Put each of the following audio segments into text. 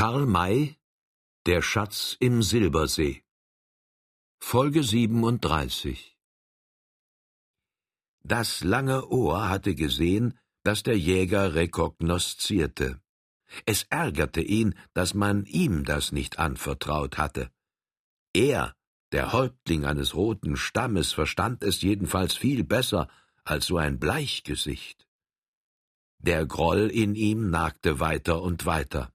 Karl May Der Schatz im Silbersee Folge 37 Das lange Ohr hatte gesehen, dass der Jäger rekognoszierte. Es ärgerte ihn, dass man ihm das nicht anvertraut hatte. Er, der Häuptling eines roten Stammes, verstand es jedenfalls viel besser als so ein Bleichgesicht. Der Groll in ihm nagte weiter und weiter.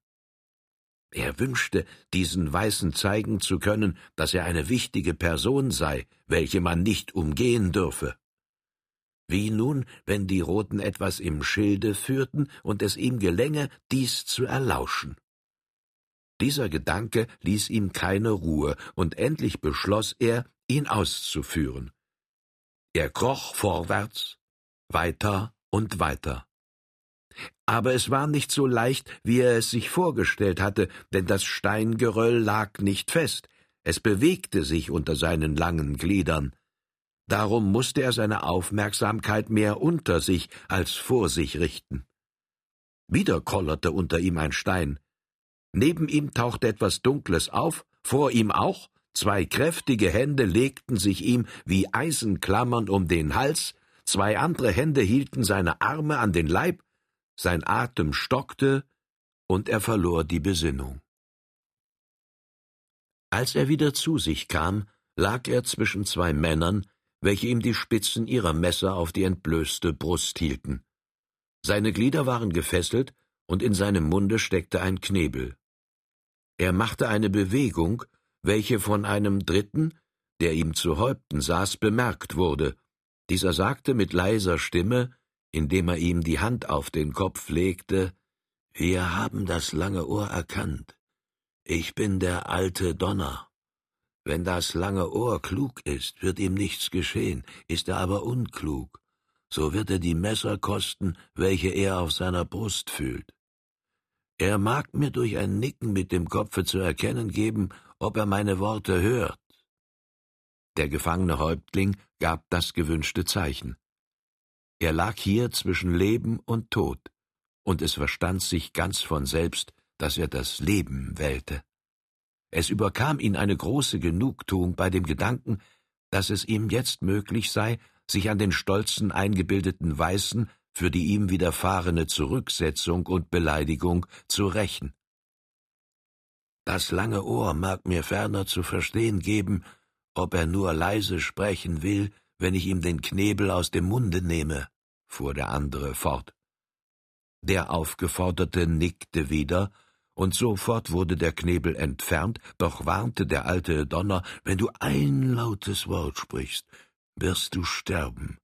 Er wünschte, diesen Weißen zeigen zu können, dass er eine wichtige Person sei, welche man nicht umgehen dürfe. Wie nun, wenn die Roten etwas im Schilde führten und es ihm gelänge, dies zu erlauschen. Dieser Gedanke ließ ihm keine Ruhe, und endlich beschloss er, ihn auszuführen. Er kroch vorwärts, weiter und weiter. Aber es war nicht so leicht, wie er es sich vorgestellt hatte, denn das Steingeröll lag nicht fest, es bewegte sich unter seinen langen Gliedern. Darum musste er seine Aufmerksamkeit mehr unter sich als vor sich richten. Wieder kollerte unter ihm ein Stein. Neben ihm tauchte etwas Dunkles auf, vor ihm auch, zwei kräftige Hände legten sich ihm wie Eisenklammern um den Hals, zwei andere Hände hielten seine Arme an den Leib, sein Atem stockte und er verlor die Besinnung. Als er wieder zu sich kam, lag er zwischen zwei Männern, welche ihm die Spitzen ihrer Messer auf die entblößte Brust hielten. Seine Glieder waren gefesselt, und in seinem Munde steckte ein Knebel. Er machte eine Bewegung, welche von einem Dritten, der ihm zu Häupten saß, bemerkt wurde. Dieser sagte mit leiser Stimme, indem er ihm die Hand auf den Kopf legte, Wir haben das lange Ohr erkannt. Ich bin der alte Donner. Wenn das lange Ohr klug ist, wird ihm nichts geschehen, ist er aber unklug, so wird er die Messer kosten, welche er auf seiner Brust fühlt. Er mag mir durch ein Nicken mit dem Kopfe zu erkennen geben, ob er meine Worte hört. Der gefangene Häuptling gab das gewünschte Zeichen. Er lag hier zwischen Leben und Tod, und es verstand sich ganz von selbst, dass er das Leben wählte. Es überkam ihn eine große Genugtuung bei dem Gedanken, dass es ihm jetzt möglich sei, sich an den stolzen eingebildeten Weißen für die ihm widerfahrene Zurücksetzung und Beleidigung zu rächen. Das lange Ohr mag mir ferner zu verstehen geben, ob er nur leise sprechen will, wenn ich ihm den Knebel aus dem Munde nehme, fuhr der andere fort. Der Aufgeforderte nickte wieder und sofort wurde der Knebel entfernt, doch warnte der alte Donner, wenn du ein lautes Wort sprichst, wirst du sterben.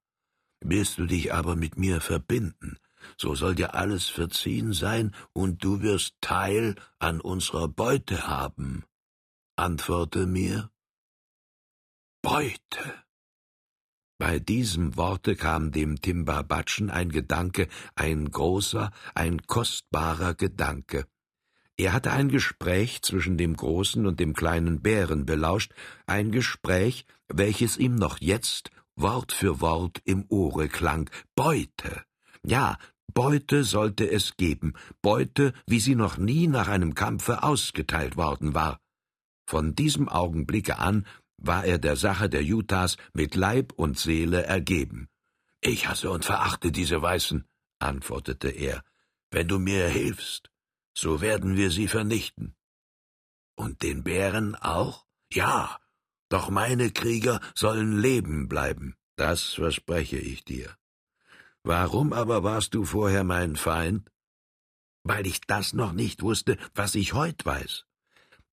Willst du dich aber mit mir verbinden, so soll dir alles verziehen sein, und du wirst Teil an unserer Beute haben. Antworte mir. Beute. Bei diesem Worte kam dem Timbabatschen ein Gedanke, ein großer, ein kostbarer Gedanke. Er hatte ein Gespräch zwischen dem großen und dem kleinen Bären belauscht, ein Gespräch, welches ihm noch jetzt Wort für Wort im Ohre klang. Beute. Ja, Beute sollte es geben, Beute, wie sie noch nie nach einem Kampfe ausgeteilt worden war. Von diesem Augenblicke an war er der Sache der Utahs mit Leib und Seele ergeben. Ich hasse und verachte diese Weißen, antwortete er. Wenn du mir hilfst, so werden wir sie vernichten. Und den Bären auch? Ja, doch meine Krieger sollen leben bleiben, das verspreche ich dir. Warum aber warst du vorher mein Feind? Weil ich das noch nicht wusste, was ich heut weiß.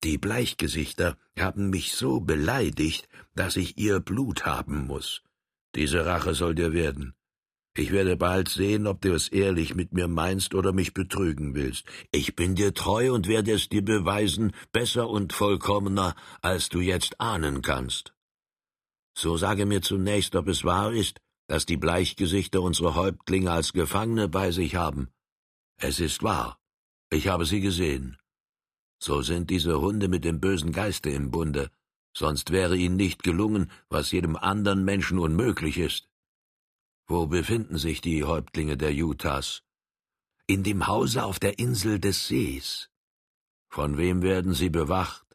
Die Bleichgesichter haben mich so beleidigt, dass ich ihr Blut haben muss. Diese Rache soll dir werden. Ich werde bald sehen, ob du es ehrlich mit mir meinst oder mich betrügen willst. Ich bin dir treu und werde es dir beweisen, besser und vollkommener, als du jetzt ahnen kannst. So sage mir zunächst, ob es wahr ist, dass die Bleichgesichter unsere Häuptlinge als Gefangene bei sich haben. Es ist wahr. Ich habe sie gesehen. So sind diese Hunde mit dem bösen Geiste im Bunde, sonst wäre ihnen nicht gelungen, was jedem anderen Menschen unmöglich ist. Wo befinden sich die Häuptlinge der Utahs? In dem Hause auf der Insel des Sees. Von wem werden sie bewacht?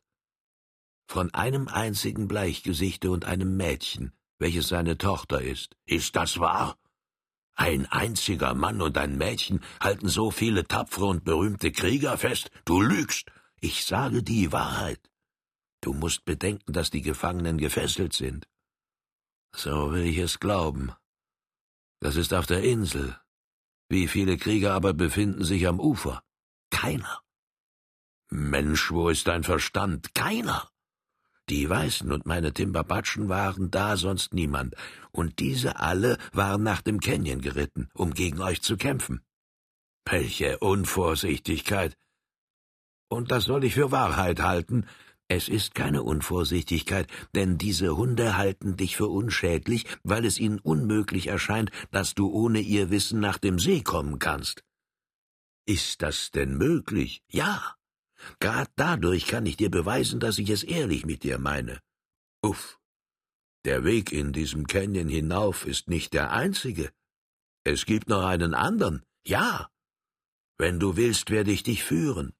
Von einem einzigen Bleichgesichte und einem Mädchen, welches seine Tochter ist. Ist das wahr? Ein einziger Mann und ein Mädchen halten so viele tapfere und berühmte Krieger fest? Du lügst. Ich sage die Wahrheit. Du musst bedenken, dass die Gefangenen gefesselt sind. So will ich es glauben. Das ist auf der Insel. Wie viele Krieger aber befinden sich am Ufer? Keiner. Mensch, wo ist dein Verstand? Keiner. Die Weißen und meine Timberbatschen waren da, sonst niemand, und diese alle waren nach dem Canyon geritten, um gegen euch zu kämpfen. Welche Unvorsichtigkeit! Und das soll ich für Wahrheit halten. Es ist keine Unvorsichtigkeit, denn diese Hunde halten dich für unschädlich, weil es ihnen unmöglich erscheint, dass du ohne ihr Wissen nach dem See kommen kannst. Ist das denn möglich? Ja. Grad dadurch kann ich dir beweisen, dass ich es ehrlich mit dir meine. Uff. Der Weg in diesem Canyon hinauf ist nicht der einzige. Es gibt noch einen anderen. Ja. Wenn du willst, werde ich dich führen.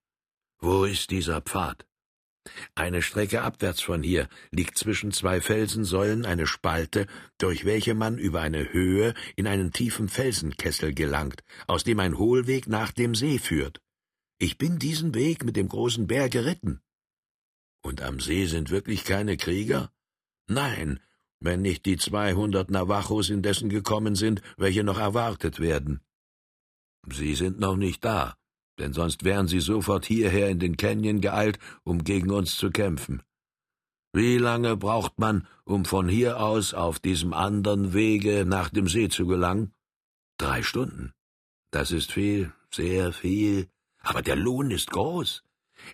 Wo ist dieser Pfad? Eine Strecke abwärts von hier liegt zwischen zwei Felsensäulen eine Spalte, durch welche man über eine Höhe in einen tiefen Felsenkessel gelangt, aus dem ein Hohlweg nach dem See führt. Ich bin diesen Weg mit dem großen Bär geritten. Und am See sind wirklich keine Krieger? Nein, wenn nicht die zweihundert Navajos indessen gekommen sind, welche noch erwartet werden. Sie sind noch nicht da, denn sonst wären sie sofort hierher in den Canyon geeilt, um gegen uns zu kämpfen. Wie lange braucht man, um von hier aus auf diesem anderen Wege nach dem See zu gelangen? Drei Stunden. Das ist viel, sehr viel. Aber der Lohn ist groß.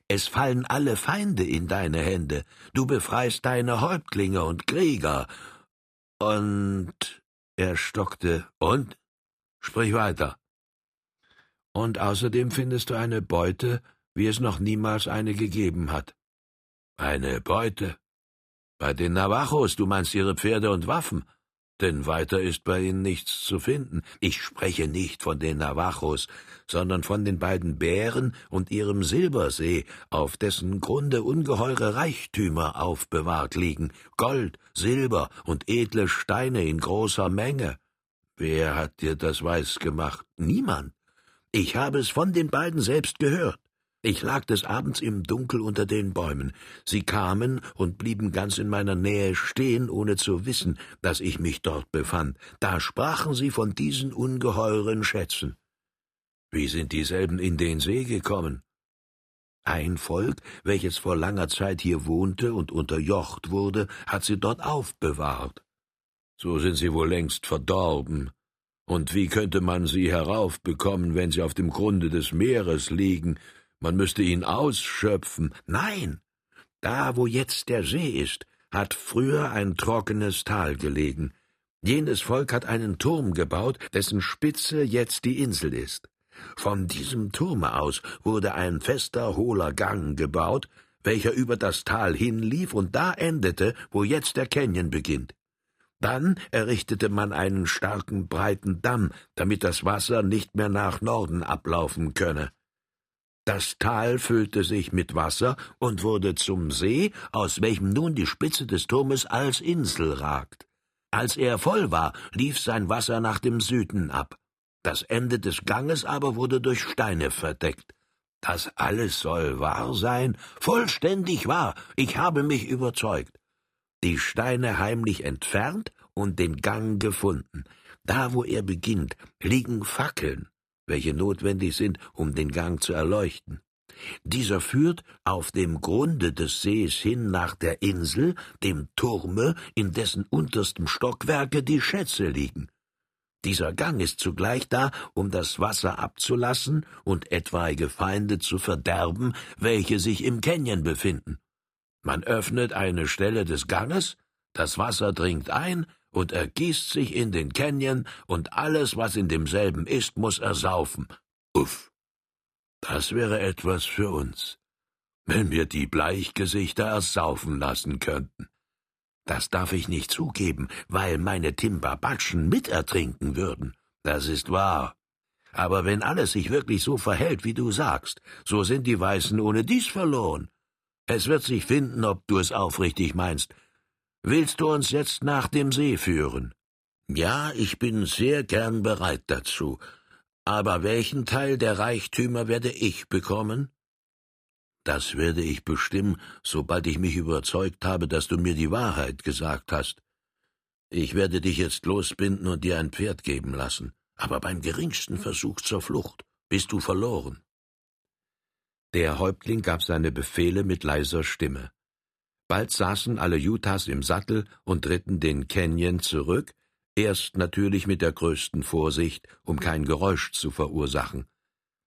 Es fallen alle Feinde in deine Hände. Du befreist deine Häuptlinge und Krieger. Und er stockte. Und? Sprich weiter. Und außerdem findest du eine Beute, wie es noch niemals eine gegeben hat. Eine Beute? Bei den Navajos, du meinst ihre Pferde und Waffen denn weiter ist bei ihnen nichts zu finden. Ich spreche nicht von den Navajos, sondern von den beiden Bären und ihrem Silbersee, auf dessen Grunde ungeheure Reichtümer aufbewahrt liegen, Gold, Silber und edle Steine in großer Menge. Wer hat dir das weiß gemacht? Niemand. Ich habe es von den beiden selbst gehört. Ich lag des Abends im Dunkel unter den Bäumen. Sie kamen und blieben ganz in meiner Nähe stehen, ohne zu wissen, dass ich mich dort befand. Da sprachen sie von diesen ungeheuren Schätzen. Wie sind dieselben in den See gekommen? Ein Volk, welches vor langer Zeit hier wohnte und unterjocht wurde, hat sie dort aufbewahrt. So sind sie wohl längst verdorben. Und wie könnte man sie heraufbekommen, wenn sie auf dem Grunde des Meeres liegen, man müsste ihn ausschöpfen. Nein, da, wo jetzt der See ist, hat früher ein trockenes Tal gelegen. Jenes Volk hat einen Turm gebaut, dessen Spitze jetzt die Insel ist. Von diesem Turme aus wurde ein fester, hohler Gang gebaut, welcher über das Tal hinlief und da endete, wo jetzt der Canyon beginnt. Dann errichtete man einen starken, breiten Damm, damit das Wasser nicht mehr nach Norden ablaufen könne. Das Tal füllte sich mit Wasser und wurde zum See, aus welchem nun die Spitze des Turmes als Insel ragt. Als er voll war, lief sein Wasser nach dem Süden ab. Das Ende des Ganges aber wurde durch Steine verdeckt. Das alles soll wahr sein, vollständig wahr, ich habe mich überzeugt. Die Steine heimlich entfernt und den Gang gefunden. Da, wo er beginnt, liegen Fackeln, welche notwendig sind, um den Gang zu erleuchten. Dieser führt auf dem Grunde des Sees hin nach der Insel, dem Turme, in dessen unterstem Stockwerke die Schätze liegen. Dieser Gang ist zugleich da, um das Wasser abzulassen und etwaige Feinde zu verderben, welche sich im Canyon befinden. Man öffnet eine Stelle des Ganges, das Wasser dringt ein, und ergießt sich in den Canyon, und alles, was in demselben ist, muss ersaufen. Uff. Das wäre etwas für uns, wenn wir die Bleichgesichter ersaufen lassen könnten. Das darf ich nicht zugeben, weil meine Timberbatschen mitertrinken würden. Das ist wahr. Aber wenn alles sich wirklich so verhält, wie du sagst, so sind die Weißen ohne dies verloren. Es wird sich finden, ob du es aufrichtig meinst. Willst du uns jetzt nach dem See führen? Ja, ich bin sehr gern bereit dazu. Aber welchen Teil der Reichtümer werde ich bekommen? Das werde ich bestimmen, sobald ich mich überzeugt habe, dass du mir die Wahrheit gesagt hast. Ich werde dich jetzt losbinden und dir ein Pferd geben lassen, aber beim geringsten Versuch zur Flucht bist du verloren. Der Häuptling gab seine Befehle mit leiser Stimme. Bald saßen alle Utahs im Sattel und ritten den Canyon zurück, erst natürlich mit der größten Vorsicht, um kein Geräusch zu verursachen.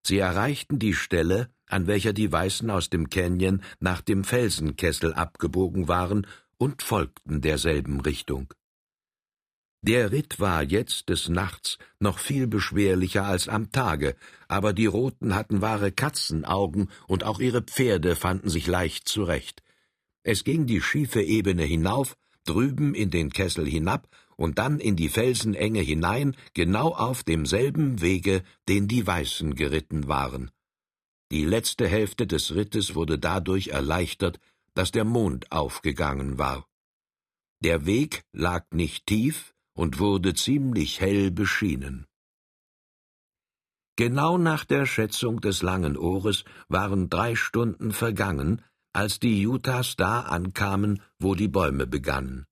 Sie erreichten die Stelle, an welcher die Weißen aus dem Canyon nach dem Felsenkessel abgebogen waren, und folgten derselben Richtung. Der Ritt war jetzt des Nachts noch viel beschwerlicher als am Tage, aber die Roten hatten wahre Katzenaugen, und auch ihre Pferde fanden sich leicht zurecht. Es ging die schiefe Ebene hinauf, drüben in den Kessel hinab und dann in die Felsenenge hinein, genau auf demselben Wege, den die Weißen geritten waren. Die letzte Hälfte des Rittes wurde dadurch erleichtert, dass der Mond aufgegangen war. Der Weg lag nicht tief und wurde ziemlich hell beschienen. Genau nach der Schätzung des langen Ohres waren drei Stunden vergangen, als die Utahs da ankamen, wo die Bäume begannen.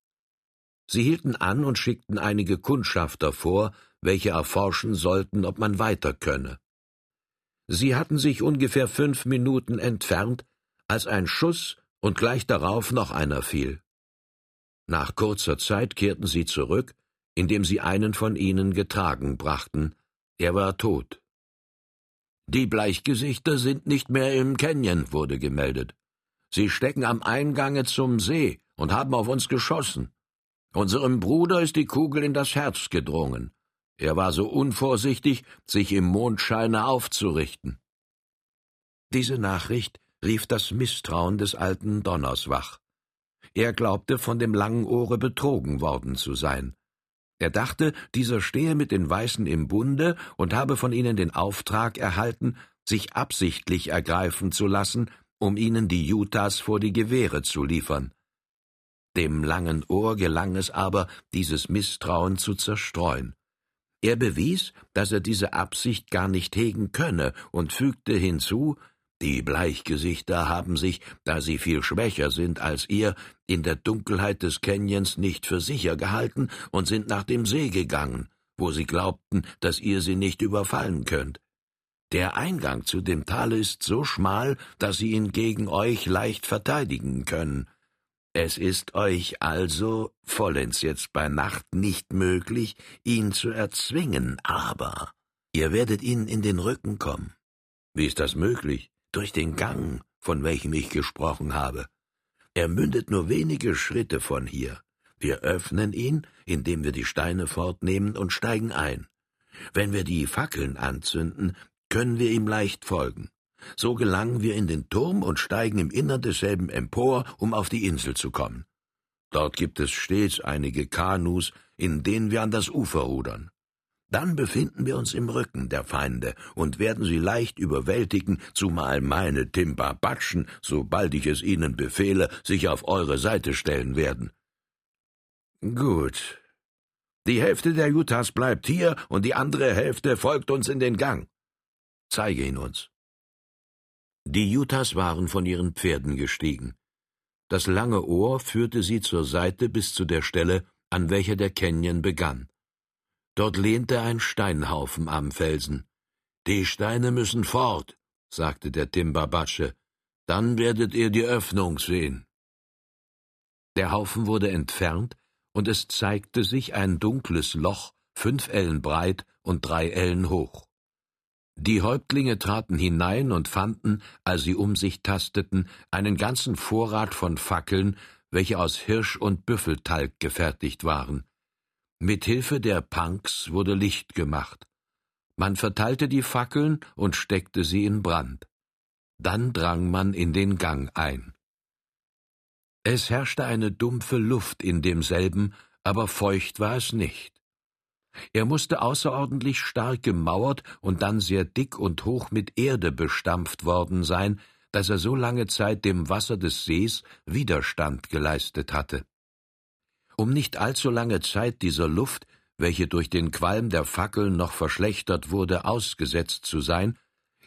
Sie hielten an und schickten einige Kundschafter vor, welche erforschen sollten, ob man weiter könne. Sie hatten sich ungefähr fünf Minuten entfernt, als ein Schuss und gleich darauf noch einer fiel. Nach kurzer Zeit kehrten sie zurück, indem sie einen von ihnen getragen brachten. Er war tot. Die Bleichgesichter sind nicht mehr im Canyon, wurde gemeldet. Sie stecken am Eingange zum See und haben auf uns geschossen. Unserem Bruder ist die Kugel in das Herz gedrungen. Er war so unvorsichtig, sich im Mondscheine aufzurichten. Diese Nachricht rief das Misstrauen des alten Donners wach. Er glaubte, von dem langen Ohre betrogen worden zu sein. Er dachte, dieser stehe mit den Weißen im Bunde und habe von ihnen den Auftrag erhalten, sich absichtlich ergreifen zu lassen, um ihnen die Utahs vor die Gewehre zu liefern. Dem langen Ohr gelang es aber, dieses Misstrauen zu zerstreuen. Er bewies, dass er diese Absicht gar nicht hegen könne und fügte hinzu, die Bleichgesichter haben sich, da sie viel schwächer sind als ihr, in der Dunkelheit des Canyons nicht für sicher gehalten und sind nach dem See gegangen, wo sie glaubten, dass ihr sie nicht überfallen könnt. Der Eingang zu dem Tale ist so schmal, dass sie ihn gegen euch leicht verteidigen können. Es ist euch also, vollends jetzt bei Nacht, nicht möglich, ihn zu erzwingen, aber ihr werdet ihnen in den Rücken kommen. Wie ist das möglich? Durch den Gang, von welchem ich gesprochen habe. Er mündet nur wenige Schritte von hier. Wir öffnen ihn, indem wir die Steine fortnehmen und steigen ein. Wenn wir die Fackeln anzünden, können wir ihm leicht folgen. So gelangen wir in den Turm und steigen im Innern desselben empor, um auf die Insel zu kommen. Dort gibt es stets einige Kanus, in denen wir an das Ufer rudern. Dann befinden wir uns im Rücken der Feinde und werden sie leicht überwältigen, zumal meine Timbabatschen, sobald ich es ihnen befehle, sich auf eure Seite stellen werden. Gut. Die Hälfte der Utahs bleibt hier und die andere Hälfte folgt uns in den Gang. Zeige ihn uns. Die Utahs waren von ihren Pferden gestiegen. Das lange Ohr führte sie zur Seite bis zu der Stelle, an welcher der Canyon begann. Dort lehnte ein Steinhaufen am Felsen. Die Steine müssen fort, sagte der Timbabatsche. Dann werdet ihr die Öffnung sehen. Der Haufen wurde entfernt, und es zeigte sich ein dunkles Loch, fünf Ellen breit und drei Ellen hoch. Die Häuptlinge traten hinein und fanden, als sie um sich tasteten, einen ganzen Vorrat von Fackeln, welche aus Hirsch und Büffeltalg gefertigt waren. Mit Hilfe der Punks wurde Licht gemacht. Man verteilte die Fackeln und steckte sie in Brand. Dann drang man in den Gang ein. Es herrschte eine dumpfe Luft in demselben, aber feucht war es nicht. Er musste außerordentlich stark gemauert und dann sehr dick und hoch mit Erde bestampft worden sein, dass er so lange Zeit dem Wasser des Sees Widerstand geleistet hatte. Um nicht allzu lange Zeit dieser Luft, welche durch den Qualm der Fackeln noch verschlechtert wurde, ausgesetzt zu sein,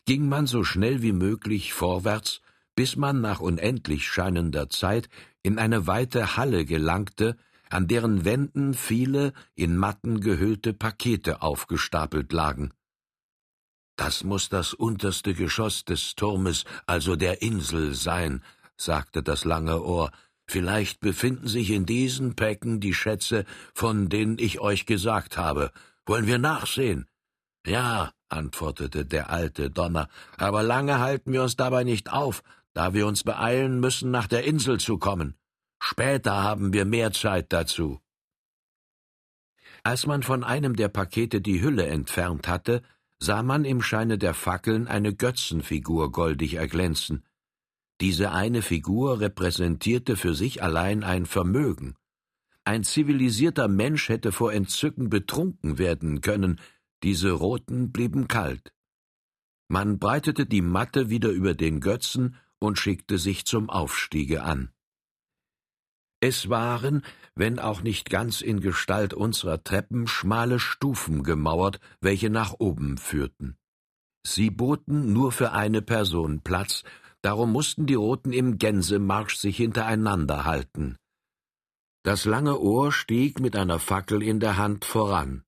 ging man so schnell wie möglich vorwärts, bis man nach unendlich scheinender Zeit in eine weite Halle gelangte, an deren Wänden viele in Matten gehüllte Pakete aufgestapelt lagen. Das muss das unterste Geschoss des Turmes, also der Insel, sein, sagte das lange Ohr. Vielleicht befinden sich in diesen Päcken die Schätze, von denen ich euch gesagt habe. Wollen wir nachsehen? Ja, antwortete der alte Donner, aber lange halten wir uns dabei nicht auf, da wir uns beeilen müssen, nach der Insel zu kommen. Später haben wir mehr Zeit dazu. Als man von einem der Pakete die Hülle entfernt hatte, sah man im Scheine der Fackeln eine Götzenfigur goldig erglänzen. Diese eine Figur repräsentierte für sich allein ein Vermögen. Ein zivilisierter Mensch hätte vor Entzücken betrunken werden können, diese roten blieben kalt. Man breitete die Matte wieder über den Götzen und schickte sich zum Aufstiege an. Es waren, wenn auch nicht ganz in Gestalt unserer Treppen, schmale Stufen gemauert, welche nach oben führten. Sie boten nur für eine Person Platz, darum mussten die Roten im Gänsemarsch sich hintereinander halten. Das lange Ohr stieg mit einer Fackel in der Hand voran.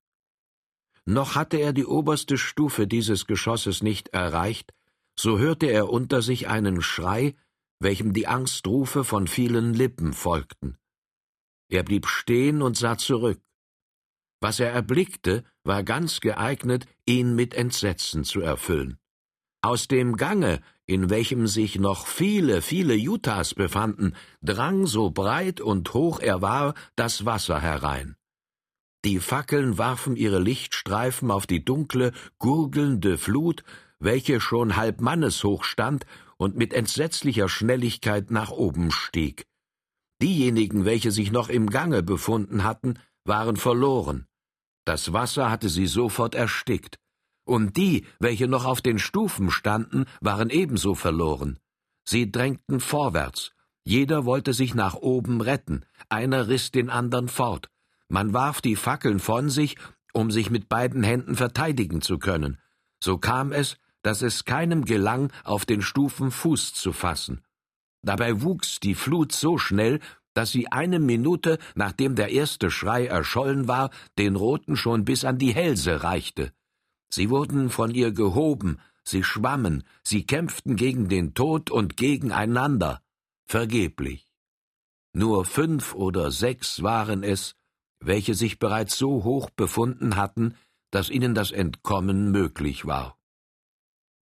Noch hatte er die oberste Stufe dieses Geschosses nicht erreicht, so hörte er unter sich einen Schrei, welchem die Angstrufe von vielen Lippen folgten. Er blieb stehen und sah zurück. Was er erblickte, war ganz geeignet, ihn mit Entsetzen zu erfüllen. Aus dem Gange, in welchem sich noch viele, viele Utahs befanden, drang, so breit und hoch er war, das Wasser herein. Die Fackeln warfen ihre Lichtstreifen auf die dunkle, gurgelnde Flut, welche schon halb manneshoch stand und mit entsetzlicher Schnelligkeit nach oben stieg. Diejenigen, welche sich noch im Gange befunden hatten, waren verloren. Das Wasser hatte sie sofort erstickt. Und die, welche noch auf den Stufen standen, waren ebenso verloren. Sie drängten vorwärts. Jeder wollte sich nach oben retten. Einer riss den andern fort. Man warf die Fackeln von sich, um sich mit beiden Händen verteidigen zu können. So kam es, dass es keinem gelang, auf den Stufen Fuß zu fassen. Dabei wuchs die Flut so schnell, dass sie eine Minute, nachdem der erste Schrei erschollen war, den Roten schon bis an die Hälse reichte. Sie wurden von ihr gehoben, sie schwammen, sie kämpften gegen den Tod und gegeneinander, vergeblich. Nur fünf oder sechs waren es, welche sich bereits so hoch befunden hatten, dass ihnen das Entkommen möglich war.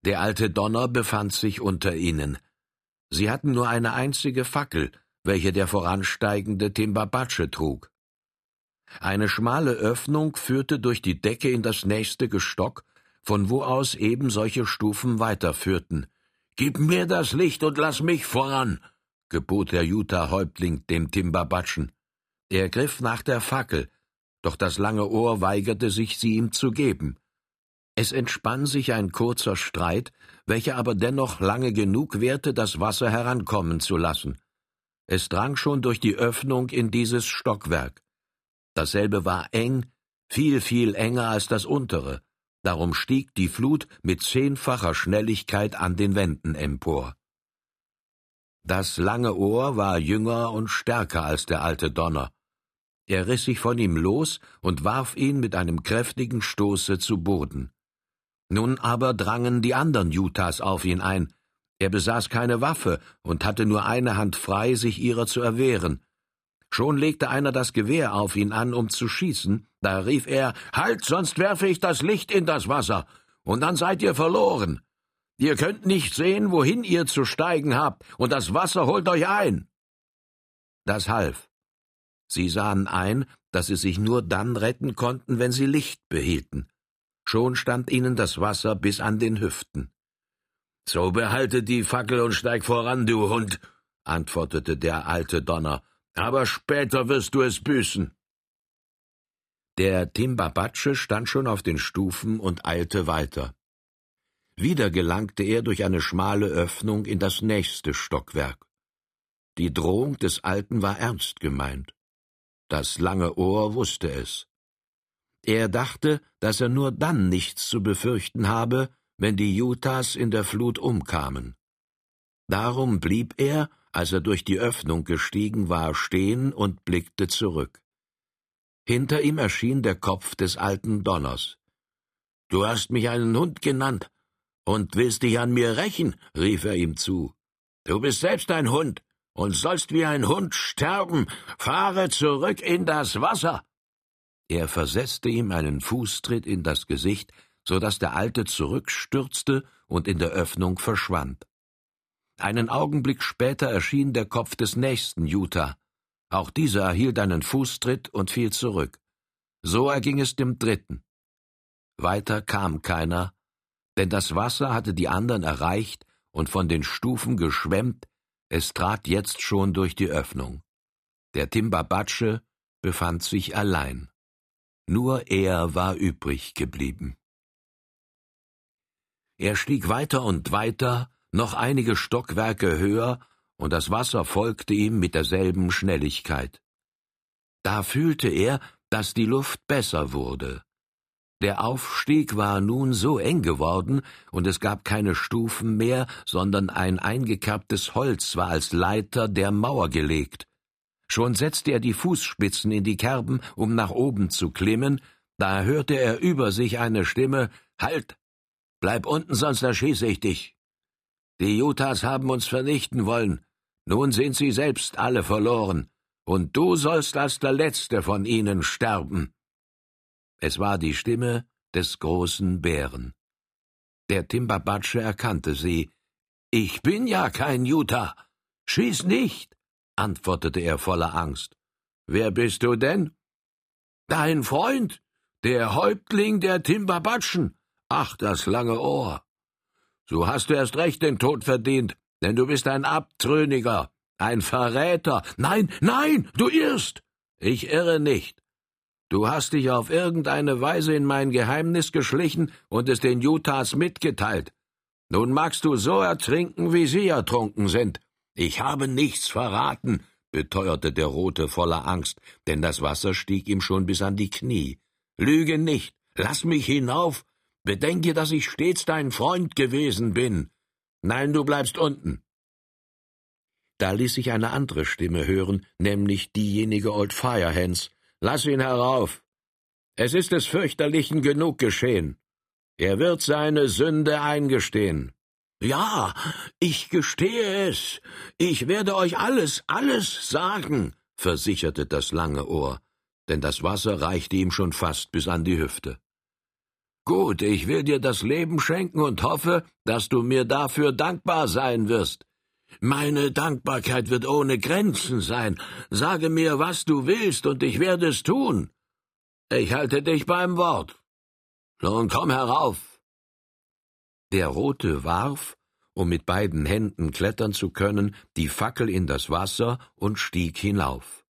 Der alte Donner befand sich unter ihnen. Sie hatten nur eine einzige Fackel, welche der voransteigende Timbabatsche trug. Eine schmale Öffnung führte durch die Decke in das nächste Gestock, von wo aus eben solche Stufen weiterführten. Gib mir das Licht und lass mich voran, gebot der Utah-Häuptling dem Timbabatschen. Er griff nach der Fackel, doch das lange Ohr weigerte sich, sie ihm zu geben. Es entspann sich ein kurzer Streit, welcher aber dennoch lange genug währte, das Wasser herankommen zu lassen. Es drang schon durch die Öffnung in dieses Stockwerk. Dasselbe war eng, viel, viel enger als das untere, darum stieg die Flut mit zehnfacher Schnelligkeit an den Wänden empor. Das lange Ohr war jünger und stärker als der alte Donner. Er riss sich von ihm los und warf ihn mit einem kräftigen Stoße zu Boden. Nun aber drangen die anderen Utahs auf ihn ein. Er besaß keine Waffe und hatte nur eine Hand frei, sich ihrer zu erwehren. Schon legte einer das Gewehr auf ihn an, um zu schießen, da rief er Halt, sonst werfe ich das Licht in das Wasser, und dann seid ihr verloren. Ihr könnt nicht sehen, wohin ihr zu steigen habt, und das Wasser holt euch ein. Das half. Sie sahen ein, dass sie sich nur dann retten konnten, wenn sie Licht behielten. Schon stand ihnen das Wasser bis an den Hüften. So behalte die Fackel und steig voran, du Hund, antwortete der alte Donner, aber später wirst du es büßen. Der Timbabatsche stand schon auf den Stufen und eilte weiter. Wieder gelangte er durch eine schmale Öffnung in das nächste Stockwerk. Die Drohung des Alten war ernst gemeint. Das lange Ohr wusste es. Er dachte, dass er nur dann nichts zu befürchten habe, wenn die Utahs in der Flut umkamen. Darum blieb er, als er durch die Öffnung gestiegen war, stehen und blickte zurück. Hinter ihm erschien der Kopf des alten Donners. Du hast mich einen Hund genannt und willst dich an mir rächen, rief er ihm zu. Du bist selbst ein Hund und sollst wie ein Hund sterben. Fahre zurück in das Wasser. Er versetzte ihm einen Fußtritt in das Gesicht, so dass der Alte zurückstürzte und in der Öffnung verschwand. Einen Augenblick später erschien der Kopf des nächsten Utah. Auch dieser erhielt einen Fußtritt und fiel zurück. So erging es dem dritten. Weiter kam keiner, denn das Wasser hatte die anderen erreicht und von den Stufen geschwemmt, es trat jetzt schon durch die Öffnung. Der Timbabatsche befand sich allein. Nur er war übrig geblieben. Er stieg weiter und weiter, noch einige Stockwerke höher, und das Wasser folgte ihm mit derselben Schnelligkeit. Da fühlte er, dass die Luft besser wurde. Der Aufstieg war nun so eng geworden, und es gab keine Stufen mehr, sondern ein eingekerbtes Holz war als Leiter der Mauer gelegt. Schon setzte er die Fußspitzen in die Kerben, um nach oben zu klimmen, da hörte er über sich eine Stimme Halt. Bleib unten, sonst erschieße ich dich. Die Utahs haben uns vernichten wollen. Nun sind sie selbst alle verloren, und du sollst als der letzte von ihnen sterben. Es war die Stimme des großen Bären. Der Timbabatsche erkannte sie. Ich bin ja kein Utah. Schieß nicht, antwortete er voller Angst. Wer bist du denn? Dein Freund, der Häuptling der Timbabatschen. Ach, das lange Ohr. So hast du erst recht den Tod verdient, denn du bist ein Abtrünniger, ein Verräter. Nein, nein, du irrst. Ich irre nicht. Du hast dich auf irgendeine Weise in mein Geheimnis geschlichen und es den Utahs mitgeteilt. Nun magst du so ertrinken, wie sie ertrunken sind. Ich habe nichts verraten, beteuerte der Rote voller Angst, denn das Wasser stieg ihm schon bis an die Knie. Lüge nicht, lass mich hinauf, bedenke, dass ich stets dein Freund gewesen bin. Nein, du bleibst unten. Da ließ sich eine andere Stimme hören, nämlich diejenige Old Firehands. Lass ihn herauf. Es ist des Fürchterlichen genug geschehen. Er wird seine Sünde eingestehen. Ja, ich gestehe es. Ich werde euch alles, alles sagen, versicherte das lange Ohr, denn das Wasser reichte ihm schon fast bis an die Hüfte. Gut, ich will dir das Leben schenken und hoffe, dass du mir dafür dankbar sein wirst. Meine Dankbarkeit wird ohne Grenzen sein. Sage mir, was du willst, und ich werde es tun. Ich halte dich beim Wort. Nun komm herauf. Der Rote warf, um mit beiden Händen klettern zu können, die Fackel in das Wasser und stieg hinauf.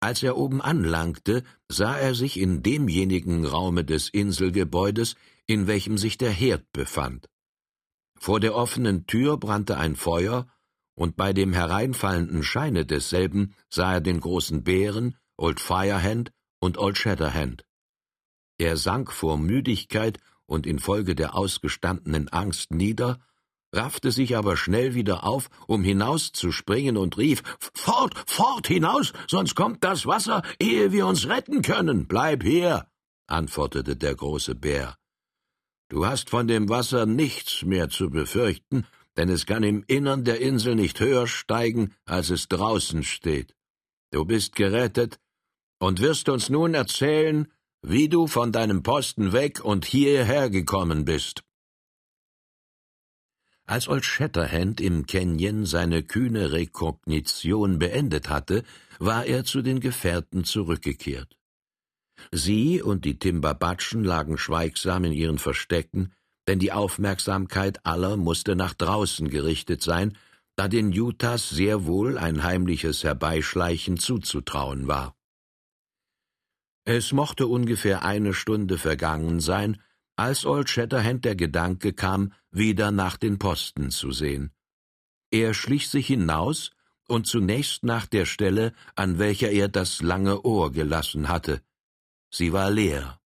Als er oben anlangte, sah er sich in demjenigen Raume des Inselgebäudes, in welchem sich der Herd befand. Vor der offenen Tür brannte ein Feuer, und bei dem hereinfallenden Scheine desselben sah er den großen Bären, Old Firehand und Old Shatterhand. Er sank vor Müdigkeit und infolge der ausgestandenen Angst nieder, raffte sich aber schnell wieder auf, um hinauszuspringen und rief Fort, fort hinaus, sonst kommt das Wasser, ehe wir uns retten können. Bleib hier, antwortete der große Bär. Du hast von dem Wasser nichts mehr zu befürchten, denn es kann im Innern der Insel nicht höher steigen, als es draußen steht. Du bist gerettet und wirst uns nun erzählen, wie du von deinem Posten weg und hierher gekommen bist. Als Old Shatterhand im Canyon seine kühne Rekognition beendet hatte, war er zu den Gefährten zurückgekehrt. Sie und die Timbabatschen lagen schweigsam in ihren Verstecken, denn die Aufmerksamkeit aller musste nach draußen gerichtet sein, da den Utahs sehr wohl ein heimliches Herbeischleichen zuzutrauen war. Es mochte ungefähr eine Stunde vergangen sein, als Old Shatterhand der Gedanke kam, wieder nach den Posten zu sehen. Er schlich sich hinaus und zunächst nach der Stelle, an welcher er das lange Ohr gelassen hatte. Sie war leer.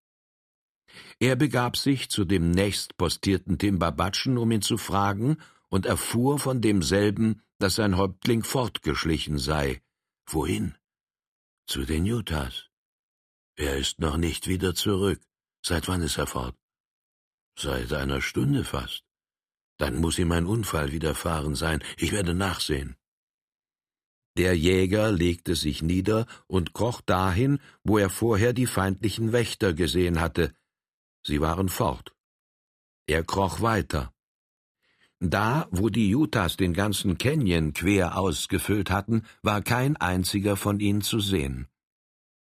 Er begab sich zu dem nächstpostierten Timbabatschen, um ihn zu fragen, und erfuhr von demselben, dass sein Häuptling fortgeschlichen sei. Wohin? Zu den Utahs. Er ist noch nicht wieder zurück. Seit wann ist er fort? Seit einer Stunde fast. Dann muss ihm ein Unfall widerfahren sein. Ich werde nachsehen. Der Jäger legte sich nieder und kroch dahin, wo er vorher die feindlichen Wächter gesehen hatte. Sie waren fort. Er kroch weiter. Da, wo die Utahs den ganzen Canyon quer ausgefüllt hatten, war kein einziger von ihnen zu sehen.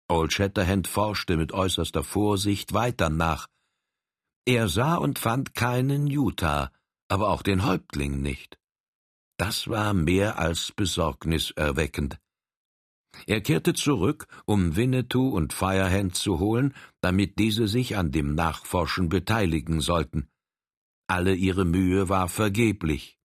Old Shatterhand forschte mit äußerster Vorsicht weiter nach. Er sah und fand keinen Utah, aber auch den Häuptling nicht. Das war mehr als besorgniserweckend. Er kehrte zurück, um Winnetou und Firehand zu holen, damit diese sich an dem Nachforschen beteiligen sollten. Alle ihre Mühe war vergeblich.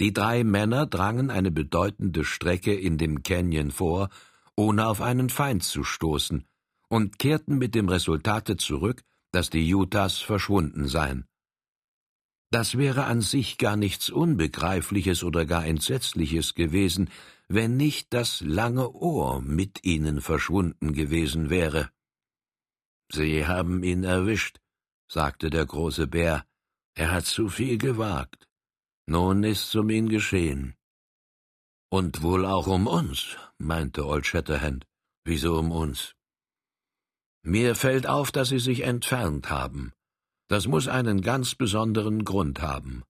Die drei Männer drangen eine bedeutende Strecke in dem Canyon vor, ohne auf einen Feind zu stoßen, und kehrten mit dem Resultate zurück, dass die Utahs verschwunden seien. Das wäre an sich gar nichts Unbegreifliches oder gar Entsetzliches gewesen, wenn nicht das lange Ohr mit ihnen verschwunden gewesen wäre. Sie haben ihn erwischt, sagte der große Bär. Er hat zu viel gewagt. Nun ist's um ihn geschehen. Und wohl auch um uns, meinte Old Shatterhand. Wieso um uns? Mir fällt auf, dass Sie sich entfernt haben. Das muss einen ganz besonderen Grund haben.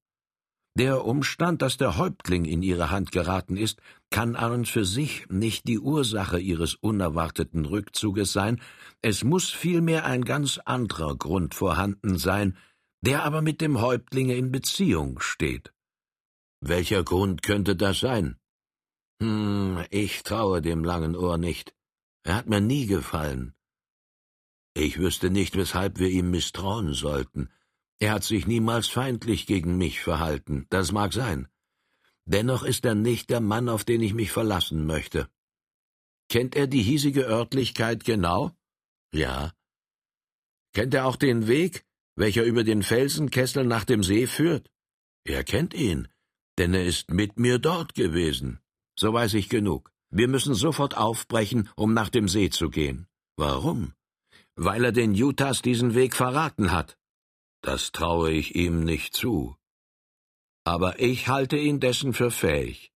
Der Umstand, dass der Häuptling in Ihre Hand geraten ist, kann an und für sich nicht die Ursache Ihres unerwarteten Rückzuges sein, es muss vielmehr ein ganz anderer Grund vorhanden sein, der aber mit dem Häuptlinge in Beziehung steht. Welcher Grund könnte das sein? Hm, ich traue dem langen Ohr nicht. Er hat mir nie gefallen. Ich wüsste nicht, weshalb wir ihm misstrauen sollten. Er hat sich niemals feindlich gegen mich verhalten, das mag sein. Dennoch ist er nicht der Mann, auf den ich mich verlassen möchte. Kennt er die hiesige Örtlichkeit genau? Ja. Kennt er auch den Weg, welcher über den Felsenkessel nach dem See führt? Er kennt ihn, denn er ist mit mir dort gewesen. So weiß ich genug. Wir müssen sofort aufbrechen, um nach dem See zu gehen. Warum? Weil er den Utahs diesen Weg verraten hat. Das traue ich ihm nicht zu. Aber ich halte ihn dessen für fähig.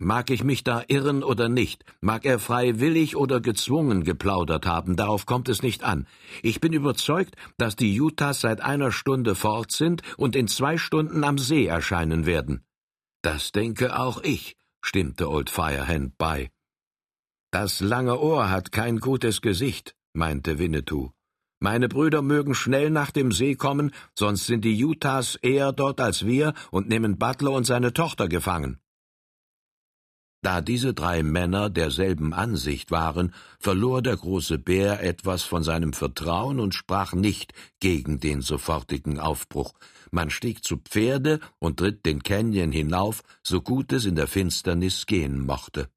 Mag ich mich da irren oder nicht, mag er freiwillig oder gezwungen geplaudert haben, darauf kommt es nicht an. Ich bin überzeugt, dass die Utahs seit einer Stunde fort sind und in zwei Stunden am See erscheinen werden. Das denke auch ich, stimmte Old Firehand bei. Das lange Ohr hat kein gutes Gesicht meinte Winnetou. Meine Brüder mögen schnell nach dem See kommen, sonst sind die Utahs eher dort als wir und nehmen Butler und seine Tochter gefangen. Da diese drei Männer derselben Ansicht waren, verlor der große Bär etwas von seinem Vertrauen und sprach nicht gegen den sofortigen Aufbruch. Man stieg zu Pferde und ritt den Canyon hinauf, so gut es in der Finsternis gehen mochte.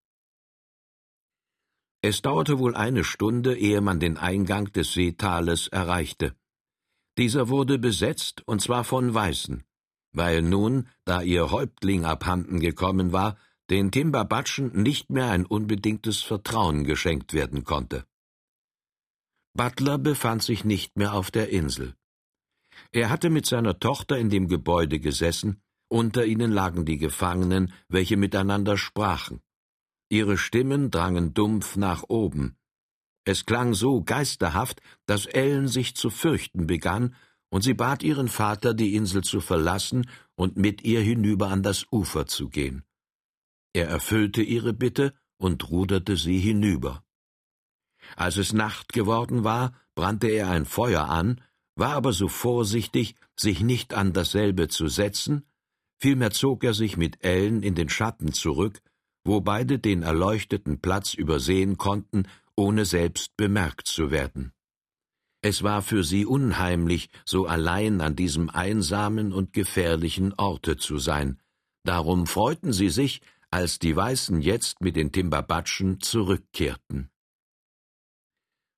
Es dauerte wohl eine Stunde, ehe man den Eingang des Seetales erreichte. Dieser wurde besetzt, und zwar von Weißen, weil nun, da ihr Häuptling abhanden gekommen war, den Timbabatschen nicht mehr ein unbedingtes Vertrauen geschenkt werden konnte. Butler befand sich nicht mehr auf der Insel. Er hatte mit seiner Tochter in dem Gebäude gesessen, unter ihnen lagen die Gefangenen, welche miteinander sprachen. Ihre Stimmen drangen dumpf nach oben. Es klang so geisterhaft, dass Ellen sich zu fürchten begann, und sie bat ihren Vater, die Insel zu verlassen und mit ihr hinüber an das Ufer zu gehen. Er erfüllte ihre Bitte und ruderte sie hinüber. Als es Nacht geworden war, brannte er ein Feuer an, war aber so vorsichtig, sich nicht an dasselbe zu setzen, vielmehr zog er sich mit Ellen in den Schatten zurück wo beide den erleuchteten Platz übersehen konnten ohne selbst bemerkt zu werden. Es war für sie unheimlich, so allein an diesem einsamen und gefährlichen Orte zu sein. Darum freuten sie sich, als die Weißen jetzt mit den Timbabatschen zurückkehrten.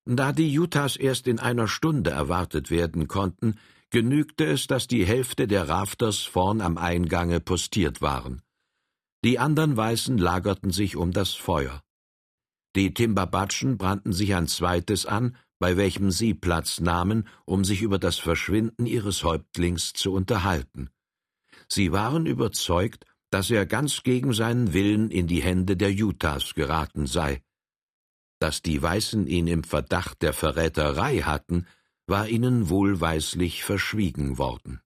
Da die Utahs erst in einer Stunde erwartet werden konnten, genügte es, dass die Hälfte der Rafters vorn am Eingange postiert waren. Die anderen Weißen lagerten sich um das Feuer. Die Timbabatschen brannten sich ein zweites an, bei welchem sie Platz nahmen, um sich über das Verschwinden ihres Häuptlings zu unterhalten. Sie waren überzeugt, dass er ganz gegen seinen Willen in die Hände der Utahs geraten sei. Dass die Weißen ihn im Verdacht der Verräterei hatten, war ihnen wohlweislich verschwiegen worden.